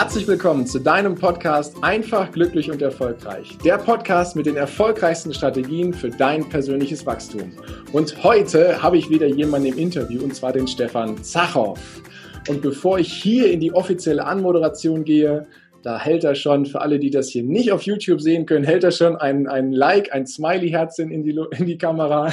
Herzlich willkommen zu deinem Podcast Einfach, glücklich und erfolgreich. Der Podcast mit den erfolgreichsten Strategien für dein persönliches Wachstum. Und heute habe ich wieder jemanden im Interview und zwar den Stefan Zachow. Und bevor ich hier in die offizielle Anmoderation gehe, da hält er schon, für alle, die das hier nicht auf YouTube sehen können, hält er schon ein, ein Like, ein Smiley-Herzchen in die, in die Kamera.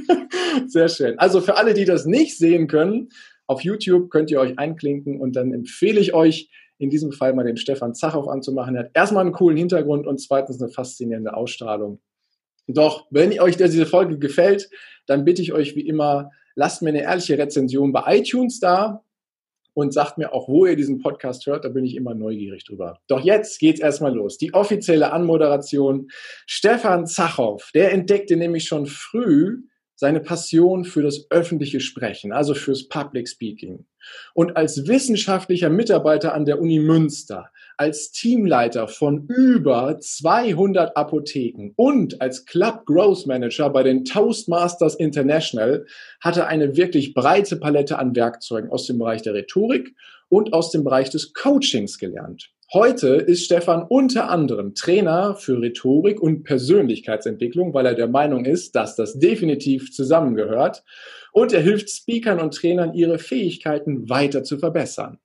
Sehr schön. Also für alle, die das nicht sehen können, auf YouTube könnt ihr euch einklinken und dann empfehle ich euch, in diesem Fall mal den Stefan Zachow anzumachen. Er hat erstmal einen coolen Hintergrund und zweitens eine faszinierende Ausstrahlung. Doch, wenn euch diese Folge gefällt, dann bitte ich euch wie immer, lasst mir eine ehrliche Rezension bei iTunes da und sagt mir auch, wo ihr diesen Podcast hört. Da bin ich immer neugierig drüber. Doch jetzt geht's erstmal los. Die offizielle Anmoderation. Stefan Zachow, der entdeckte nämlich schon früh, seine Passion für das öffentliche Sprechen, also fürs Public Speaking. Und als wissenschaftlicher Mitarbeiter an der Uni Münster, als Teamleiter von über 200 Apotheken und als Club Growth Manager bei den Toastmasters International hat er eine wirklich breite Palette an Werkzeugen aus dem Bereich der Rhetorik und aus dem Bereich des Coachings gelernt. Heute ist Stefan unter anderem Trainer für Rhetorik und Persönlichkeitsentwicklung, weil er der Meinung ist, dass das definitiv zusammengehört. Und er hilft Speakern und Trainern, ihre Fähigkeiten weiter zu verbessern.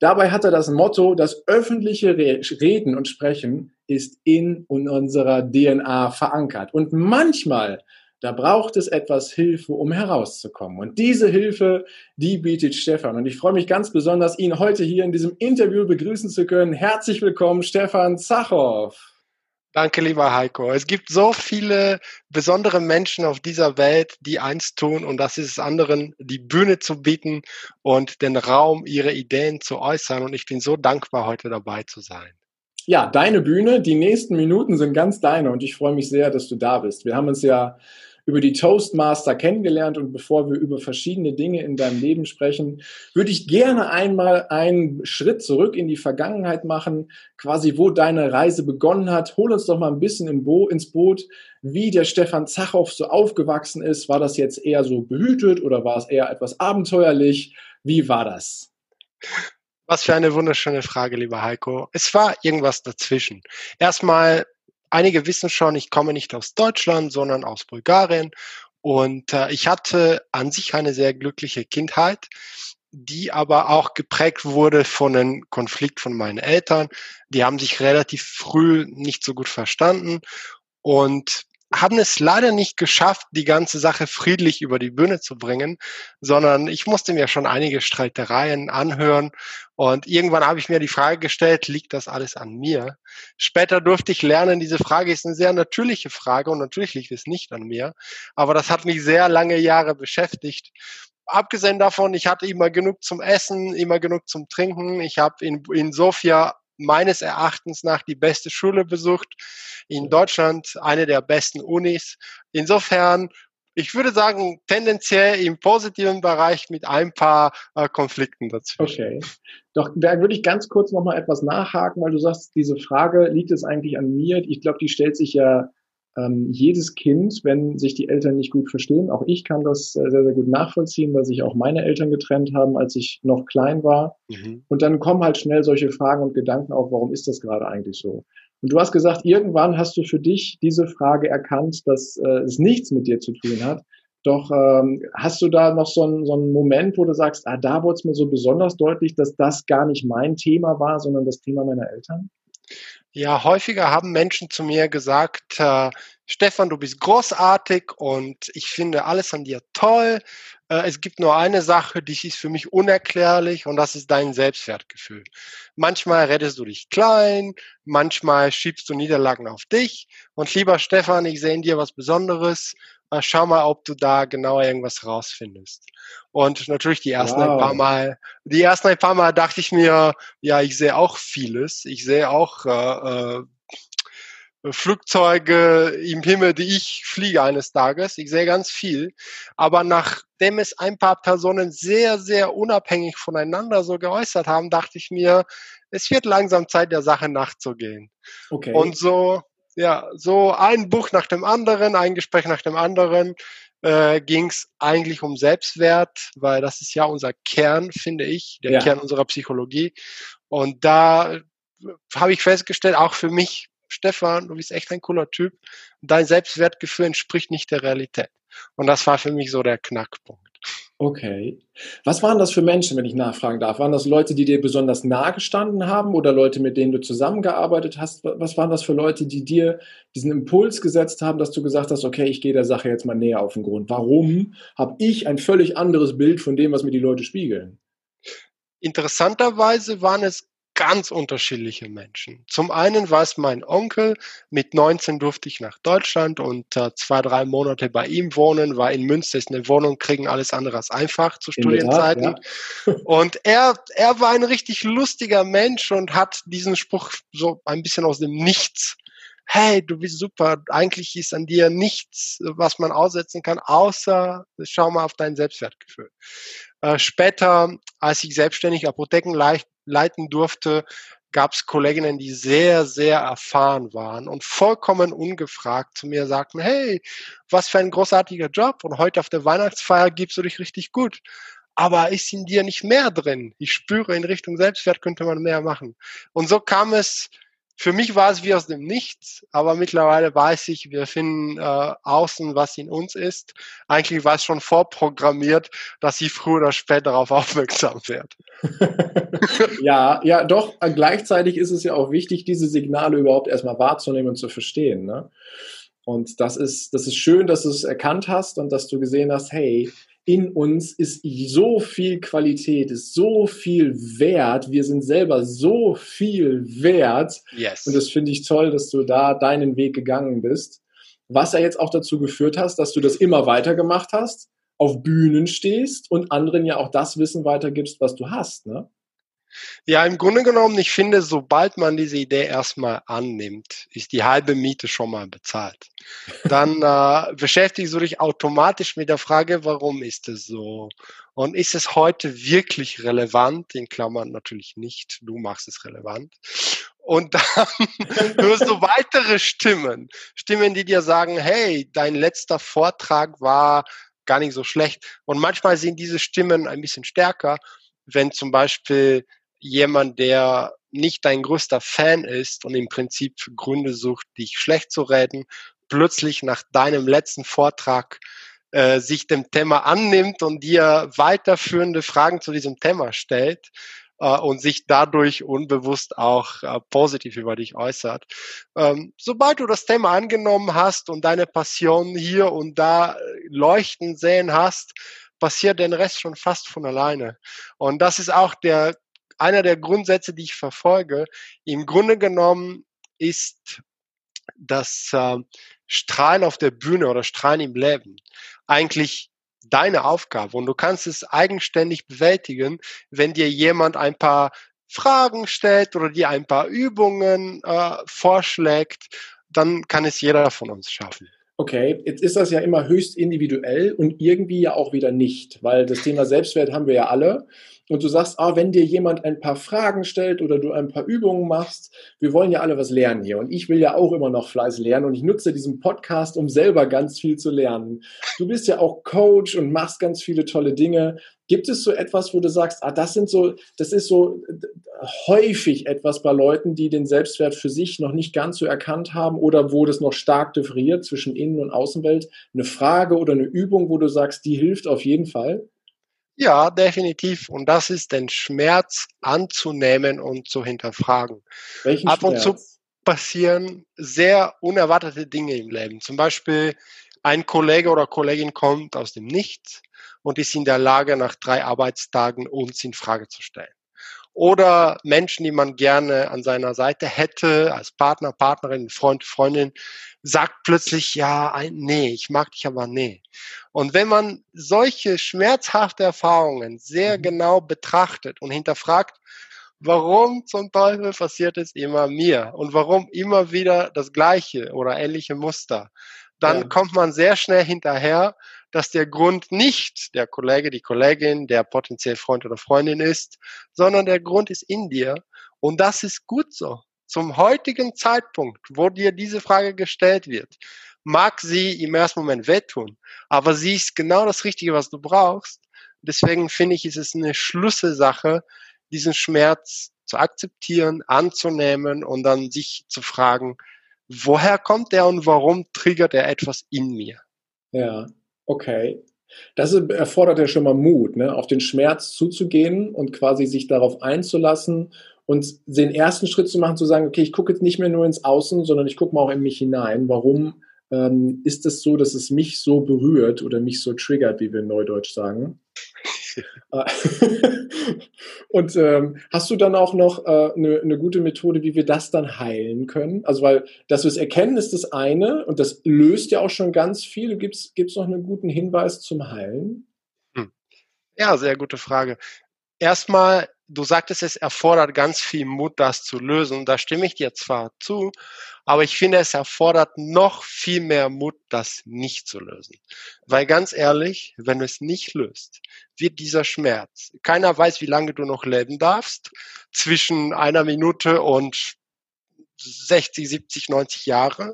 Dabei hat er das Motto, das öffentliche Reden und Sprechen ist in unserer DNA verankert. Und manchmal da braucht es etwas Hilfe, um herauszukommen. Und diese Hilfe, die bietet Stefan. Und ich freue mich ganz besonders, ihn heute hier in diesem Interview begrüßen zu können. Herzlich willkommen, Stefan Zachow. Danke, lieber Heiko. Es gibt so viele besondere Menschen auf dieser Welt, die eins tun, und das ist es anderen, die Bühne zu bieten und den Raum, ihre Ideen zu äußern. Und ich bin so dankbar, heute dabei zu sein. Ja, deine Bühne. Die nächsten Minuten sind ganz deine und ich freue mich sehr, dass du da bist. Wir haben uns ja über die Toastmaster kennengelernt und bevor wir über verschiedene Dinge in deinem Leben sprechen, würde ich gerne einmal einen Schritt zurück in die Vergangenheit machen, quasi wo deine Reise begonnen hat. Hol uns doch mal ein bisschen im Bo ins Boot, wie der Stefan Zachow so aufgewachsen ist. War das jetzt eher so behütet oder war es eher etwas abenteuerlich? Wie war das? Was für eine wunderschöne Frage, lieber Heiko. Es war irgendwas dazwischen. Erstmal einige wissen schon, ich komme nicht aus Deutschland, sondern aus Bulgarien. Und äh, ich hatte an sich eine sehr glückliche Kindheit, die aber auch geprägt wurde von einem Konflikt von meinen Eltern. Die haben sich relativ früh nicht so gut verstanden. Und haben es leider nicht geschafft, die ganze Sache friedlich über die Bühne zu bringen, sondern ich musste mir schon einige Streitereien anhören und irgendwann habe ich mir die Frage gestellt, liegt das alles an mir? Später durfte ich lernen, diese Frage ist eine sehr natürliche Frage und natürlich liegt es nicht an mir, aber das hat mich sehr lange Jahre beschäftigt abgesehen davon, ich hatte immer genug zum Essen, immer genug zum Trinken. Ich habe in, in Sofia meines Erachtens nach die beste Schule besucht, in Deutschland eine der besten Unis. Insofern, ich würde sagen, tendenziell im positiven Bereich mit ein paar äh, Konflikten dazwischen. Okay. Doch da würde ich ganz kurz nochmal etwas nachhaken, weil du sagst, diese Frage, liegt es eigentlich an mir? Ich glaube, die stellt sich ja ähm, jedes Kind, wenn sich die Eltern nicht gut verstehen, auch ich kann das sehr, sehr gut nachvollziehen, weil sich auch meine Eltern getrennt haben, als ich noch klein war. Mhm. Und dann kommen halt schnell solche Fragen und Gedanken auf, warum ist das gerade eigentlich so? Und du hast gesagt, irgendwann hast du für dich diese Frage erkannt, dass äh, es nichts mit dir zu tun hat. Doch ähm, hast du da noch so einen, so einen Moment, wo du sagst, ah, da wurde es mir so besonders deutlich, dass das gar nicht mein Thema war, sondern das Thema meiner Eltern? Ja, häufiger haben Menschen zu mir gesagt, äh, Stefan, du bist großartig und ich finde alles an dir toll. Äh, es gibt nur eine Sache, die ist für mich unerklärlich und das ist dein Selbstwertgefühl. Manchmal rettest du dich klein, manchmal schiebst du Niederlagen auf dich und lieber Stefan, ich sehe in dir was Besonderes schau mal, ob du da genauer irgendwas rausfindest. Und natürlich die ersten wow. ein paar Mal, die ersten ein paar Mal dachte ich mir, ja, ich sehe auch vieles. Ich sehe auch äh, äh, Flugzeuge im Himmel, die ich fliege eines Tages. Ich sehe ganz viel. Aber nachdem es ein paar Personen sehr, sehr unabhängig voneinander so geäußert haben, dachte ich mir, es wird langsam Zeit, der Sache nachzugehen. Okay. Und so ja, so ein Buch nach dem anderen, ein Gespräch nach dem anderen. äh, ging es eigentlich um Selbstwert, weil das ist ja unser Kern, finde ich, der ja. Kern unserer Psychologie. Und da habe ich festgestellt, auch für mich, Stefan, du bist echt ein cooler Typ. Dein Selbstwertgefühl entspricht nicht der Realität. Und das war für mich so der Knackpunkt. Okay. Was waren das für Menschen, wenn ich nachfragen darf? Waren das Leute, die dir besonders nahe gestanden haben oder Leute, mit denen du zusammengearbeitet hast? Was waren das für Leute, die dir diesen Impuls gesetzt haben, dass du gesagt hast, okay, ich gehe der Sache jetzt mal näher auf den Grund? Warum habe ich ein völlig anderes Bild von dem, was mir die Leute spiegeln? Interessanterweise waren es ganz unterschiedliche Menschen. Zum einen war es mein Onkel, mit 19 durfte ich nach Deutschland und äh, zwei, drei Monate bei ihm wohnen, war in Münster, ist eine Wohnung, kriegen alles andere als einfach zu Studienzeiten. Tat, ja. und er, er war ein richtig lustiger Mensch und hat diesen Spruch so ein bisschen aus dem Nichts hey, du bist super, eigentlich ist an dir nichts, was man aussetzen kann, außer schau mal auf dein Selbstwertgefühl. Äh, später, als ich selbstständig Apotheken leiten durfte, gab es Kolleginnen, die sehr, sehr erfahren waren und vollkommen ungefragt zu mir sagten, hey, was für ein großartiger Job und heute auf der Weihnachtsfeier gibst du dich richtig gut. Aber ist in dir nicht mehr drin? Ich spüre, in Richtung Selbstwert könnte man mehr machen. Und so kam es für mich war es wie aus dem Nichts, aber mittlerweile weiß ich, wir finden äh, außen, was in uns ist. Eigentlich war es schon vorprogrammiert, dass sie früher oder später darauf aufmerksam wird. ja, ja, doch. Gleichzeitig ist es ja auch wichtig, diese Signale überhaupt erstmal wahrzunehmen und zu verstehen. Ne? Und das ist, das ist schön, dass du es erkannt hast und dass du gesehen hast, hey, in uns ist so viel Qualität, ist so viel wert. Wir sind selber so viel wert. Yes. Und das finde ich toll, dass du da deinen Weg gegangen bist. Was ja jetzt auch dazu geführt hast, dass du das immer weiter gemacht hast, auf Bühnen stehst und anderen ja auch das Wissen weitergibst, was du hast. Ne? Ja, im Grunde genommen, ich finde, sobald man diese Idee erstmal annimmt, ist die halbe Miete schon mal bezahlt. Dann äh, beschäftigst du dich automatisch mit der Frage, warum ist es so? Und ist es heute wirklich relevant? In Klammern natürlich nicht. Du machst es relevant. Und dann hörst du weitere Stimmen. Stimmen, die dir sagen, hey, dein letzter Vortrag war gar nicht so schlecht. Und manchmal sind diese Stimmen ein bisschen stärker wenn zum Beispiel jemand, der nicht dein größter Fan ist und im Prinzip Gründe sucht, dich schlecht zu reden, plötzlich nach deinem letzten Vortrag äh, sich dem Thema annimmt und dir weiterführende Fragen zu diesem Thema stellt äh, und sich dadurch unbewusst auch äh, positiv über dich äußert. Ähm, sobald du das Thema angenommen hast und deine Passion hier und da äh, leuchten sehen hast, passiert den Rest schon fast von alleine. Und das ist auch der, einer der Grundsätze, die ich verfolge. Im Grunde genommen ist das äh, Strahlen auf der Bühne oder Strahlen im Leben eigentlich deine Aufgabe und du kannst es eigenständig bewältigen, wenn dir jemand ein paar Fragen stellt oder dir ein paar Übungen äh, vorschlägt, dann kann es jeder von uns schaffen. Okay, jetzt ist das ja immer höchst individuell und irgendwie ja auch wieder nicht, weil das Thema Selbstwert haben wir ja alle und du sagst, ah, wenn dir jemand ein paar Fragen stellt oder du ein paar Übungen machst, wir wollen ja alle was lernen hier und ich will ja auch immer noch Fleiß lernen und ich nutze diesen Podcast, um selber ganz viel zu lernen. Du bist ja auch Coach und machst ganz viele tolle Dinge. Gibt es so etwas, wo du sagst, ah, das sind so, das ist so häufig etwas bei Leuten, die den Selbstwert für sich noch nicht ganz so erkannt haben oder wo das noch stark differiert zwischen Innen- und Außenwelt? Eine Frage oder eine Übung, wo du sagst, die hilft auf jeden Fall? Ja, definitiv. Und das ist den Schmerz anzunehmen und zu hinterfragen. Welchen Ab und zu passieren sehr unerwartete Dinge im Leben. Zum Beispiel ein Kollege oder Kollegin kommt aus dem Nichts und ist in der Lage, nach drei Arbeitstagen uns in Frage zu stellen. Oder Menschen, die man gerne an seiner Seite hätte, als Partner, Partnerin, Freund, Freundin, sagt plötzlich, ja, nee, ich mag dich aber nee. Und wenn man solche schmerzhafte Erfahrungen sehr mhm. genau betrachtet und hinterfragt, warum zum Teufel passiert es immer mir und warum immer wieder das gleiche oder ähnliche Muster, dann ja. kommt man sehr schnell hinterher, dass der Grund nicht der Kollege, die Kollegin, der potenziell Freund oder Freundin ist, sondern der Grund ist in dir. Und das ist gut so zum heutigen Zeitpunkt, wo dir diese Frage gestellt wird, mag sie im ersten Moment wehtun, aber sie ist genau das Richtige, was du brauchst. Deswegen finde ich, ist es eine Schlüsselsache, diesen Schmerz zu akzeptieren, anzunehmen und dann sich zu fragen, woher kommt der und warum triggert er etwas in mir? Ja, okay. Das erfordert ja schon mal Mut, ne? auf den Schmerz zuzugehen und quasi sich darauf einzulassen und den ersten Schritt zu machen, zu sagen, okay, ich gucke jetzt nicht mehr nur ins Außen, sondern ich gucke mal auch in mich hinein. Warum ähm, ist es so, dass es mich so berührt oder mich so triggert, wie wir in Neudeutsch sagen? und ähm, hast du dann auch noch äh, eine, eine gute Methode, wie wir das dann heilen können? Also, weil, dass wir es erkennen, ist das eine und das löst ja auch schon ganz viel. Gibt es noch einen guten Hinweis zum Heilen? Hm. Ja, sehr gute Frage. Erstmal du sagtest, es erfordert ganz viel Mut, das zu lösen. Da stimme ich dir zwar zu, aber ich finde, es erfordert noch viel mehr Mut, das nicht zu lösen. Weil ganz ehrlich, wenn du es nicht löst, wird dieser Schmerz, keiner weiß, wie lange du noch leben darfst, zwischen einer Minute und 60, 70, 90 Jahre.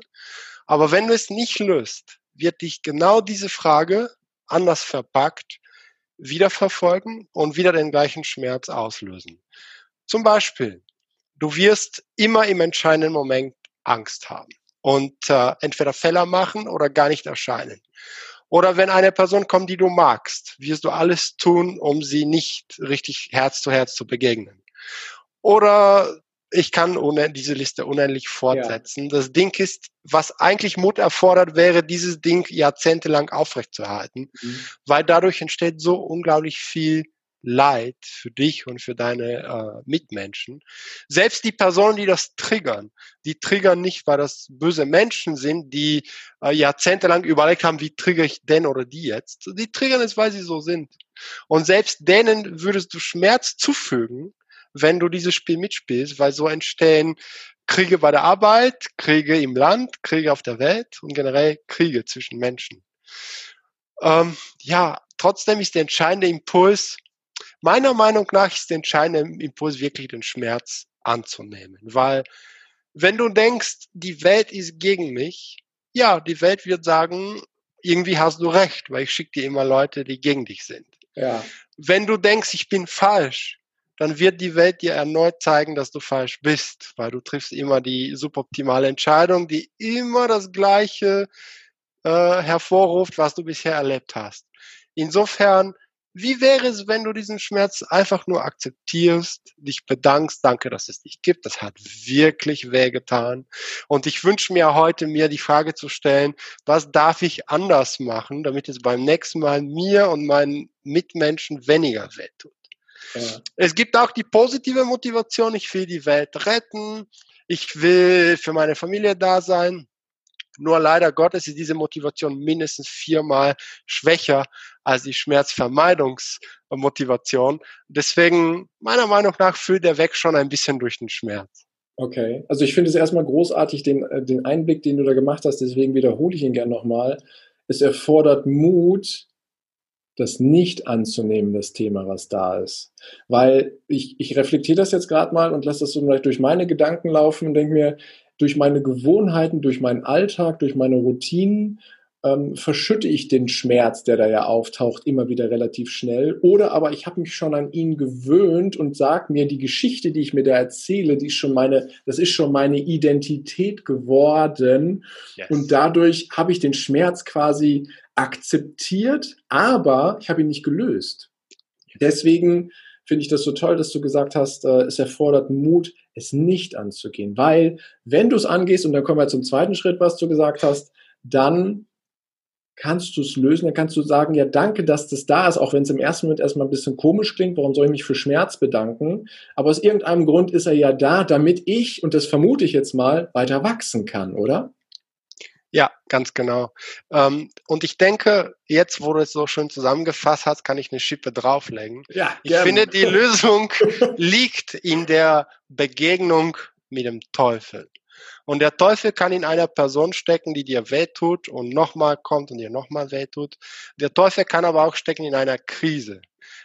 Aber wenn du es nicht löst, wird dich genau diese Frage anders verpackt wieder verfolgen und wieder den gleichen Schmerz auslösen. Zum Beispiel, du wirst immer im entscheidenden Moment Angst haben und äh, entweder Fehler machen oder gar nicht erscheinen. Oder wenn eine Person kommt, die du magst, wirst du alles tun, um sie nicht richtig Herz zu Herz zu begegnen. Oder ich kann diese Liste unendlich fortsetzen. Ja. Das Ding ist, was eigentlich Mut erfordert, wäre, dieses Ding jahrzehntelang aufrechtzuerhalten, mhm. weil dadurch entsteht so unglaublich viel Leid für dich und für deine äh, Mitmenschen. Selbst die Personen, die das triggern, die triggern nicht, weil das böse Menschen sind, die äh, jahrzehntelang überlegt haben, wie trigger ich den oder die jetzt. Die triggern es, weil sie so sind. Und selbst denen würdest du Schmerz zufügen, wenn du dieses Spiel mitspielst, weil so entstehen Kriege bei der Arbeit, Kriege im Land, Kriege auf der Welt und generell Kriege zwischen Menschen. Ähm, ja, trotzdem ist der entscheidende Impuls, meiner Meinung nach ist der entscheidende Impuls wirklich den Schmerz anzunehmen, weil wenn du denkst, die Welt ist gegen mich, ja, die Welt wird sagen, irgendwie hast du recht, weil ich schicke dir immer Leute, die gegen dich sind. Ja. Wenn du denkst, ich bin falsch, dann wird die Welt dir erneut zeigen, dass du falsch bist, weil du triffst immer die suboptimale Entscheidung, die immer das Gleiche äh, hervorruft, was du bisher erlebt hast. Insofern, wie wäre es, wenn du diesen Schmerz einfach nur akzeptierst, dich bedankst, danke, dass es dich gibt, das hat wirklich wehgetan. Und ich wünsche mir heute, mir die Frage zu stellen, was darf ich anders machen, damit es beim nächsten Mal mir und meinen Mitmenschen weniger wehtut. Es gibt auch die positive Motivation, ich will die Welt retten, ich will für meine Familie da sein. Nur leider Gottes ist diese Motivation mindestens viermal schwächer als die Schmerzvermeidungsmotivation. Deswegen, meiner Meinung nach, fühlt der Weg schon ein bisschen durch den Schmerz. Okay, also ich finde es erstmal großartig, den, äh, den Einblick, den du da gemacht hast, deswegen wiederhole ich ihn gerne nochmal. Es erfordert Mut, das nicht anzunehmen, das Thema, was da ist. Weil ich, ich reflektiere das jetzt gerade mal und lasse das so vielleicht durch meine Gedanken laufen und denke mir, durch meine Gewohnheiten, durch meinen Alltag, durch meine Routinen ähm, verschütte ich den Schmerz, der da ja auftaucht, immer wieder relativ schnell. Oder aber ich habe mich schon an ihn gewöhnt und sage mir, die Geschichte, die ich mir da erzähle, die ist schon meine, das ist schon meine Identität geworden. Yes. Und dadurch habe ich den Schmerz quasi akzeptiert, aber ich habe ihn nicht gelöst. Deswegen finde ich das so toll, dass du gesagt hast, äh, es erfordert Mut, es nicht anzugehen. Weil wenn du es angehst, und dann kommen wir zum zweiten Schritt, was du gesagt hast, dann kannst du es lösen, dann kannst du sagen, ja, danke, dass das da ist, auch wenn es im ersten Moment erstmal ein bisschen komisch klingt, warum soll ich mich für Schmerz bedanken? Aber aus irgendeinem Grund ist er ja da, damit ich, und das vermute ich jetzt mal, weiter wachsen kann, oder? Ja, ganz genau. Ähm, und ich denke, jetzt, wo du es so schön zusammengefasst hast, kann ich eine Schippe drauflegen. Ja, ich finde, die Lösung liegt in der Begegnung mit dem Teufel. Und der Teufel kann in einer Person stecken, die dir wehtut und nochmal kommt und dir nochmal wehtut. Der Teufel kann aber auch stecken in einer Krise.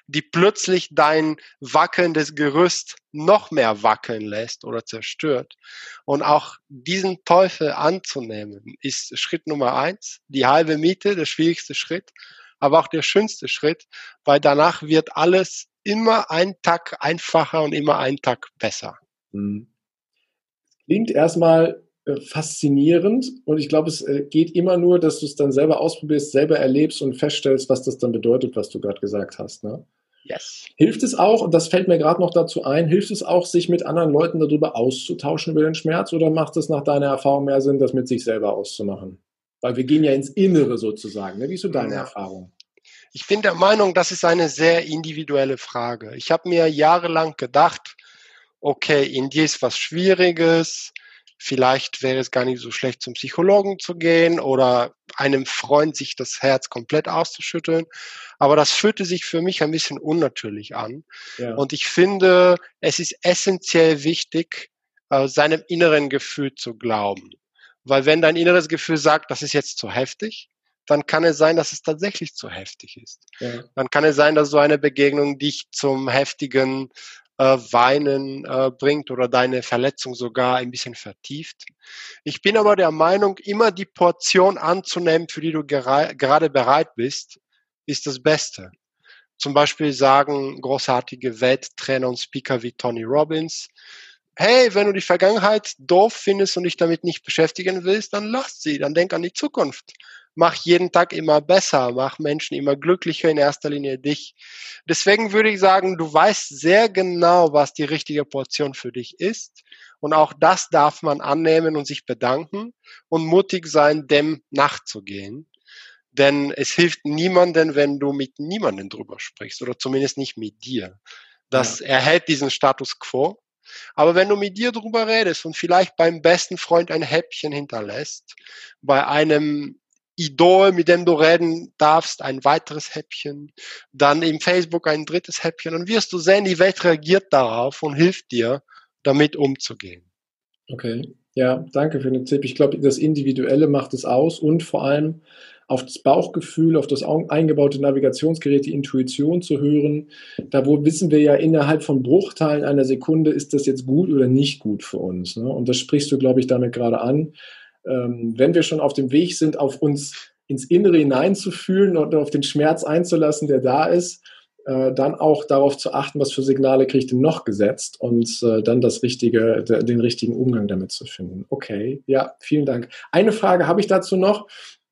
die plötzlich dein wackelndes Gerüst noch mehr wackeln lässt oder zerstört. Und auch diesen Teufel anzunehmen, ist Schritt Nummer eins, die halbe Miete, der schwierigste Schritt, aber auch der schönste Schritt, weil danach wird alles immer einen Tag einfacher und immer einen Tag besser. Mhm. Klingt erstmal äh, faszinierend und ich glaube, es äh, geht immer nur, dass du es dann selber ausprobierst, selber erlebst und feststellst, was das dann bedeutet, was du gerade gesagt hast. Ne? Yes. Hilft es auch, und das fällt mir gerade noch dazu ein, hilft es auch, sich mit anderen Leuten darüber auszutauschen über den Schmerz oder macht es nach deiner Erfahrung mehr Sinn, das mit sich selber auszumachen? Weil wir gehen ja ins Innere sozusagen. Ne? Wie ist so deine ja. Erfahrung? Ich bin der Meinung, das ist eine sehr individuelle Frage. Ich habe mir jahrelang gedacht, okay, in dir ist was Schwieriges, vielleicht wäre es gar nicht so schlecht, zum Psychologen zu gehen oder einem Freund sich das Herz komplett auszuschütteln. Aber das fühlte sich für mich ein bisschen unnatürlich an. Ja. Und ich finde, es ist essentiell wichtig, äh, seinem inneren Gefühl zu glauben. Weil wenn dein inneres Gefühl sagt, das ist jetzt zu heftig, dann kann es sein, dass es tatsächlich zu heftig ist. Ja. Dann kann es sein, dass so eine Begegnung dich zum heftigen äh, Weinen äh, bringt oder deine Verletzung sogar ein bisschen vertieft. Ich bin aber der Meinung, immer die Portion anzunehmen, für die du gera gerade bereit bist, ist das Beste. Zum Beispiel sagen großartige Welttrainer und Speaker wie Tony Robbins, hey, wenn du die Vergangenheit doof findest und dich damit nicht beschäftigen willst, dann lass sie, dann denk an die Zukunft mach jeden Tag immer besser, mach Menschen immer glücklicher, in erster Linie dich. Deswegen würde ich sagen, du weißt sehr genau, was die richtige Portion für dich ist. Und auch das darf man annehmen und sich bedanken und mutig sein, dem nachzugehen. Denn es hilft niemanden, wenn du mit niemandem drüber sprichst oder zumindest nicht mit dir. Das ja. erhält diesen Status quo. Aber wenn du mit dir drüber redest und vielleicht beim besten Freund ein Häppchen hinterlässt, bei einem Idol, mit dem du reden darfst, ein weiteres Häppchen, dann im Facebook ein drittes Häppchen und wirst du sehen, die Welt reagiert darauf und hilft dir, damit umzugehen. Okay, ja, danke für den Tipp. Ich glaube, das Individuelle macht es aus und vor allem auf das Bauchgefühl, auf das eingebaute Navigationsgerät, die Intuition zu hören. Da wo wissen wir ja innerhalb von Bruchteilen einer Sekunde, ist das jetzt gut oder nicht gut für uns. Ne? Und das sprichst du, glaube ich, damit gerade an ähm, wenn wir schon auf dem Weg sind, auf uns ins Innere hineinzufühlen und auf den Schmerz einzulassen, der da ist, äh, dann auch darauf zu achten, was für Signale kriege ich denn noch gesetzt und äh, dann das richtige, den richtigen Umgang damit zu finden. Okay, ja, vielen Dank. Eine Frage habe ich dazu noch.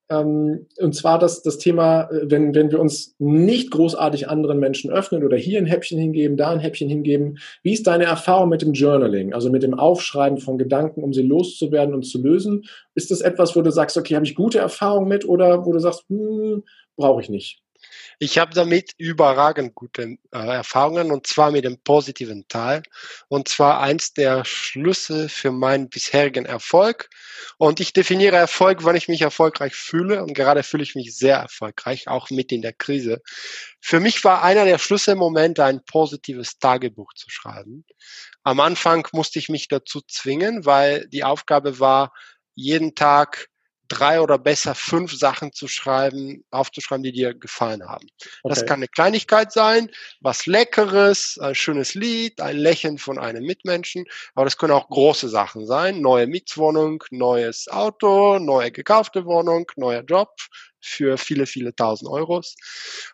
Ähm, und zwar das, das Thema, äh, wenn, wenn wir uns nicht großartig anderen Menschen öffnen oder hier ein Häppchen hingeben, da ein Häppchen hingeben. Wie ist deine Erfahrung mit dem Journaling, also mit dem Aufschreiben von Gedanken, um sie loszuwerden und zu lösen? Ist das etwas, wo du sagst, okay, habe ich gute Erfahrungen mit oder wo du sagst, hm, brauche ich nicht? Ich habe damit überragend gute äh, Erfahrungen und zwar mit dem positiven Teil. Und zwar eins der Schlüssel für meinen bisherigen Erfolg. Und ich definiere Erfolg, wenn ich mich erfolgreich fühle. Und gerade fühle ich mich sehr erfolgreich, auch mit in der Krise. Für mich war einer der Schlüsselmomente, ein positives Tagebuch zu schreiben. Am Anfang musste ich mich dazu zwingen, weil die Aufgabe war, jeden Tag drei oder besser fünf Sachen zu schreiben, aufzuschreiben, die dir gefallen haben. Okay. Das kann eine Kleinigkeit sein, was Leckeres, ein schönes Lied, ein Lächeln von einem Mitmenschen, aber das können auch große Sachen sein. Neue Mietswohnung, neues Auto, neue gekaufte Wohnung, neuer Job für viele, viele tausend Euros.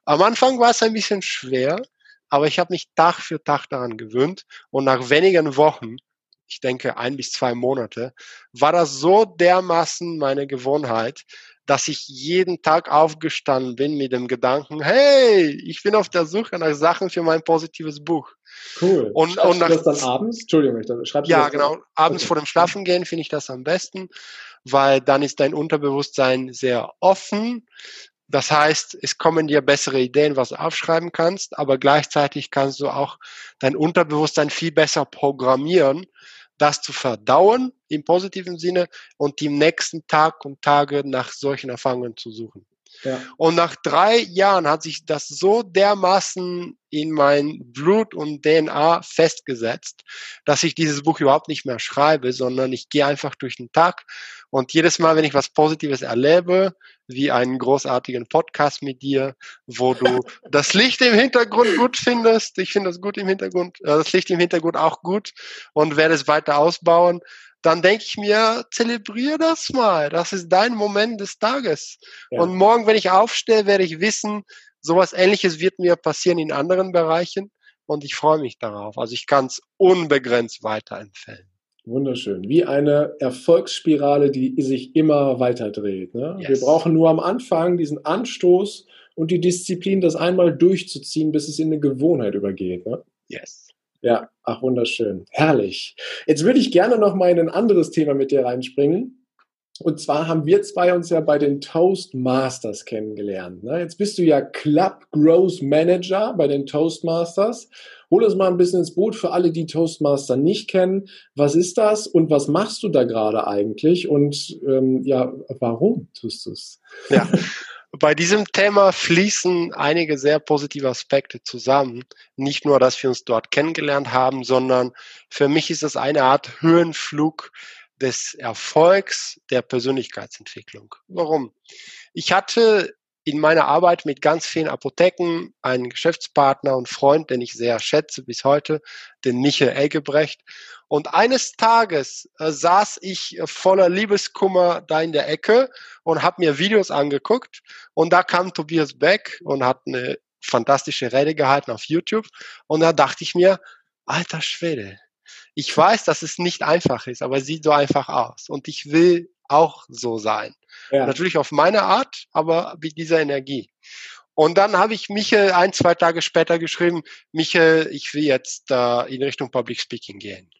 Am Anfang war es ein bisschen schwer, aber ich habe mich Tag für Tag daran gewöhnt und nach wenigen Wochen ich denke, ein bis zwei Monate, war das so dermaßen meine Gewohnheit, dass ich jeden Tag aufgestanden bin mit dem Gedanken, hey, ich bin auf der Suche nach Sachen für mein positives Buch. Cool. Und, Schreibst und nach, du das dann abends? Entschuldigung, ich schreibst Ja, genau. Abends okay. vor dem Schlafengehen finde ich das am besten, weil dann ist dein Unterbewusstsein sehr offen. Das heißt, es kommen dir bessere Ideen, was du aufschreiben kannst, aber gleichzeitig kannst du auch dein Unterbewusstsein viel besser programmieren, das zu verdauen im positiven Sinne und im nächsten Tag und Tage nach solchen Erfahrungen zu suchen. Ja. Und nach drei Jahren hat sich das so dermaßen in mein Blut und DNA festgesetzt, dass ich dieses Buch überhaupt nicht mehr schreibe, sondern ich gehe einfach durch den Tag und jedes Mal, wenn ich was Positives erlebe, wie einen großartigen Podcast mit dir, wo du das Licht im Hintergrund gut findest, ich finde das gut im Hintergrund, äh, das Licht im Hintergrund auch gut und werde es weiter ausbauen, dann denke ich mir, zelebriere das mal. Das ist dein Moment des Tages. Ja. Und morgen, wenn ich aufstehe, werde ich wissen, sowas ähnliches wird mir passieren in anderen Bereichen. Und ich freue mich darauf. Also ich kann es unbegrenzt weiterempfehlen. Wunderschön. Wie eine Erfolgsspirale, die sich immer weiter dreht. Ne? Yes. Wir brauchen nur am Anfang diesen Anstoß und die Disziplin, das einmal durchzuziehen, bis es in eine Gewohnheit übergeht. Ne? Yes. Ja, ach wunderschön. Herrlich. Jetzt würde ich gerne noch mal in ein anderes Thema mit dir reinspringen. Und zwar haben wir zwei uns ja bei den Toastmasters kennengelernt. Ne? Jetzt bist du ja Club Growth Manager bei den Toastmasters. Hol uns mal ein bisschen ins Boot für alle, die Toastmaster nicht kennen. Was ist das und was machst du da gerade eigentlich? Und ähm, ja, warum tust du es? Ja, bei diesem Thema fließen einige sehr positive Aspekte zusammen. Nicht nur, dass wir uns dort kennengelernt haben, sondern für mich ist es eine Art Höhenflug des Erfolgs der Persönlichkeitsentwicklung. Warum? Ich hatte in meiner Arbeit mit ganz vielen Apotheken einen Geschäftspartner und Freund, den ich sehr schätze bis heute, den Michael Eggebrecht. Und eines Tages äh, saß ich voller Liebeskummer da in der Ecke und habe mir Videos angeguckt. Und da kam Tobias Beck und hat eine fantastische Rede gehalten auf YouTube. Und da dachte ich mir, alter Schwede, ich weiß, dass es nicht einfach ist, aber es sieht so einfach aus. Und ich will auch so sein. Ja. Natürlich auf meine Art, aber mit dieser Energie. Und dann habe ich Michael ein, zwei Tage später geschrieben, Michael, ich will jetzt äh, in Richtung Public Speaking gehen.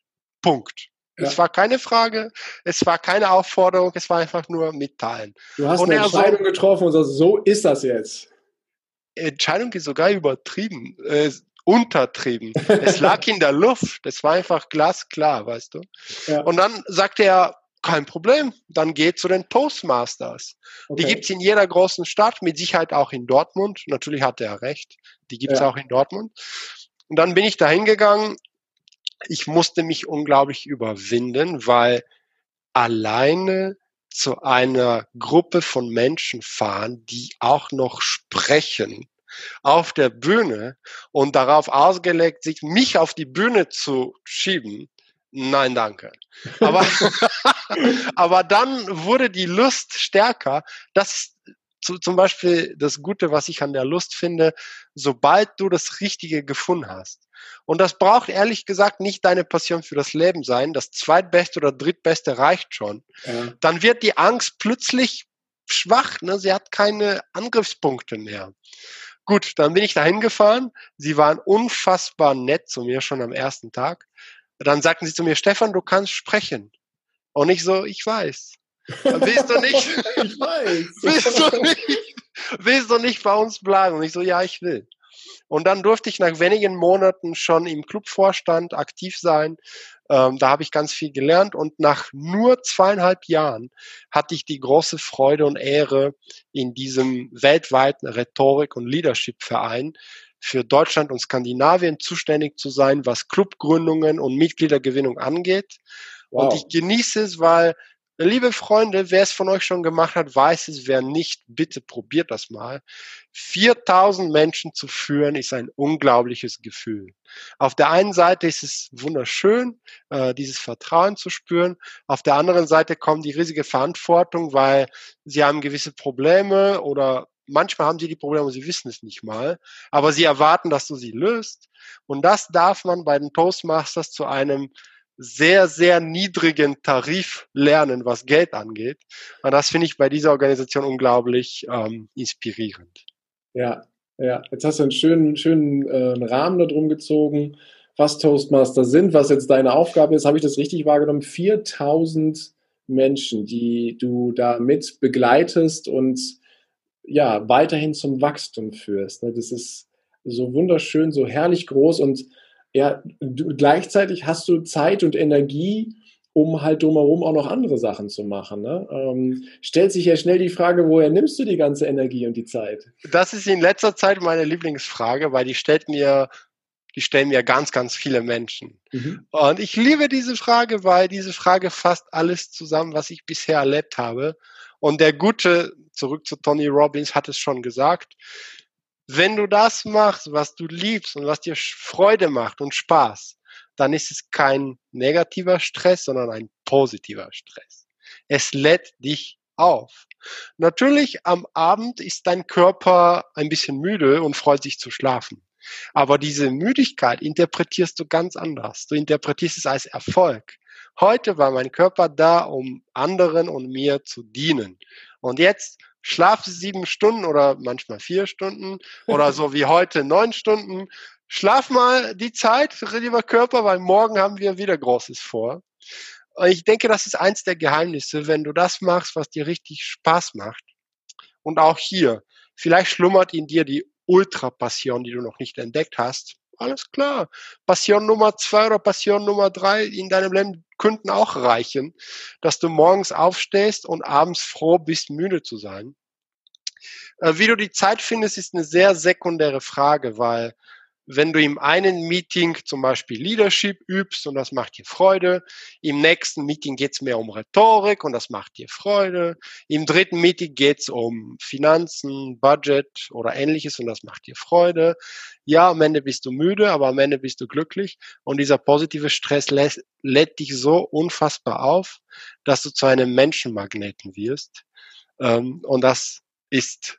Punkt. Ja. Es war keine Frage, es war keine Aufforderung, es war einfach nur mitteilen. Du hast und eine Entscheidung so, getroffen und sagst, so ist das jetzt. Entscheidung ist sogar übertrieben, äh, untertrieben. es lag in der Luft, es war einfach glasklar, weißt du. Ja. Und dann sagte er, kein Problem, dann geht zu den Toastmasters. Okay. Die gibt's in jeder großen Stadt, mit Sicherheit auch in Dortmund. Natürlich hatte er recht, die gibt's ja. auch in Dortmund. Und dann bin ich da hingegangen. Ich musste mich unglaublich überwinden, weil alleine zu einer Gruppe von Menschen fahren, die auch noch sprechen auf der Bühne und darauf ausgelegt, sich mich auf die Bühne zu schieben, Nein, danke. Aber, aber dann wurde die Lust stärker. Das zu, zum Beispiel das Gute, was ich an der Lust finde, sobald du das Richtige gefunden hast. Und das braucht ehrlich gesagt nicht deine Passion für das Leben sein. Das zweitbeste oder drittbeste reicht schon. Ja. Dann wird die Angst plötzlich schwach. Ne? Sie hat keine Angriffspunkte mehr. Gut, dann bin ich dahin gefahren. Sie waren unfassbar nett zu mir schon am ersten Tag. Dann sagten sie zu mir, Stefan, du kannst sprechen. Und ich so, ich weiß. Willst du nicht? ich weiß. Willst du nicht? Willst du nicht bei uns bleiben? Und ich so, ja, ich will. Und dann durfte ich nach wenigen Monaten schon im Clubvorstand aktiv sein. Ähm, da habe ich ganz viel gelernt und nach nur zweieinhalb Jahren hatte ich die große Freude und Ehre, in diesem weltweiten Rhetorik- und Leadership-Verein für Deutschland und Skandinavien zuständig zu sein, was Clubgründungen und Mitgliedergewinnung angeht. Wow. Und ich genieße es, weil Liebe Freunde, wer es von euch schon gemacht hat, weiß es. Wer nicht, bitte probiert das mal. 4000 Menschen zu führen, ist ein unglaubliches Gefühl. Auf der einen Seite ist es wunderschön, äh, dieses Vertrauen zu spüren. Auf der anderen Seite kommt die riesige Verantwortung, weil sie haben gewisse Probleme oder manchmal haben sie die Probleme und sie wissen es nicht mal, aber sie erwarten, dass du sie löst. Und das darf man bei den Toastmasters zu einem sehr, sehr niedrigen Tarif lernen, was Geld angeht. Und das finde ich bei dieser Organisation unglaublich ähm, inspirierend. Ja, ja. Jetzt hast du einen schönen, schönen äh, Rahmen darum gezogen, was Toastmaster sind, was jetzt deine Aufgabe ist. Habe ich das richtig wahrgenommen? 4000 Menschen, die du da mit begleitest und ja, weiterhin zum Wachstum führst. Ne? Das ist so wunderschön, so herrlich groß und ja, du, gleichzeitig hast du Zeit und Energie, um halt drumherum auch noch andere Sachen zu machen. Ne? Ähm, stellt sich ja schnell die Frage, woher nimmst du die ganze Energie und die Zeit? Das ist in letzter Zeit meine Lieblingsfrage, weil die stellt mir, die stellen mir ganz, ganz viele Menschen. Mhm. Und ich liebe diese Frage, weil diese Frage fasst alles zusammen, was ich bisher erlebt habe. Und der Gute, zurück zu Tony Robbins, hat es schon gesagt, wenn du das machst, was du liebst und was dir Freude macht und Spaß, dann ist es kein negativer Stress, sondern ein positiver Stress. Es lädt dich auf. Natürlich am Abend ist dein Körper ein bisschen müde und freut sich zu schlafen. Aber diese Müdigkeit interpretierst du ganz anders. Du interpretierst es als Erfolg. Heute war mein Körper da, um anderen und mir zu dienen. Und jetzt schlafe sieben Stunden oder manchmal vier Stunden oder so wie heute neun Stunden Schlaf mal die Zeit, lieber Körper, weil morgen haben wir wieder Großes vor. Ich denke, das ist eins der Geheimnisse, wenn du das machst, was dir richtig Spaß macht. Und auch hier, vielleicht schlummert in dir die Ultra-Passion, die du noch nicht entdeckt hast. Alles klar. Passion Nummer zwei oder Passion Nummer drei in deinem Leben könnten auch reichen, dass du morgens aufstehst und abends froh bist, müde zu sein. Äh, wie du die Zeit findest, ist eine sehr sekundäre Frage, weil wenn du im einen Meeting zum Beispiel Leadership übst und das macht dir Freude, im nächsten Meeting geht es mehr um Rhetorik und das macht dir Freude, im dritten Meeting geht es um Finanzen, Budget oder ähnliches und das macht dir Freude. Ja, am Ende bist du müde, aber am Ende bist du glücklich und dieser positive Stress lädt, lädt dich so unfassbar auf, dass du zu einem Menschenmagneten wirst ähm, und das ist,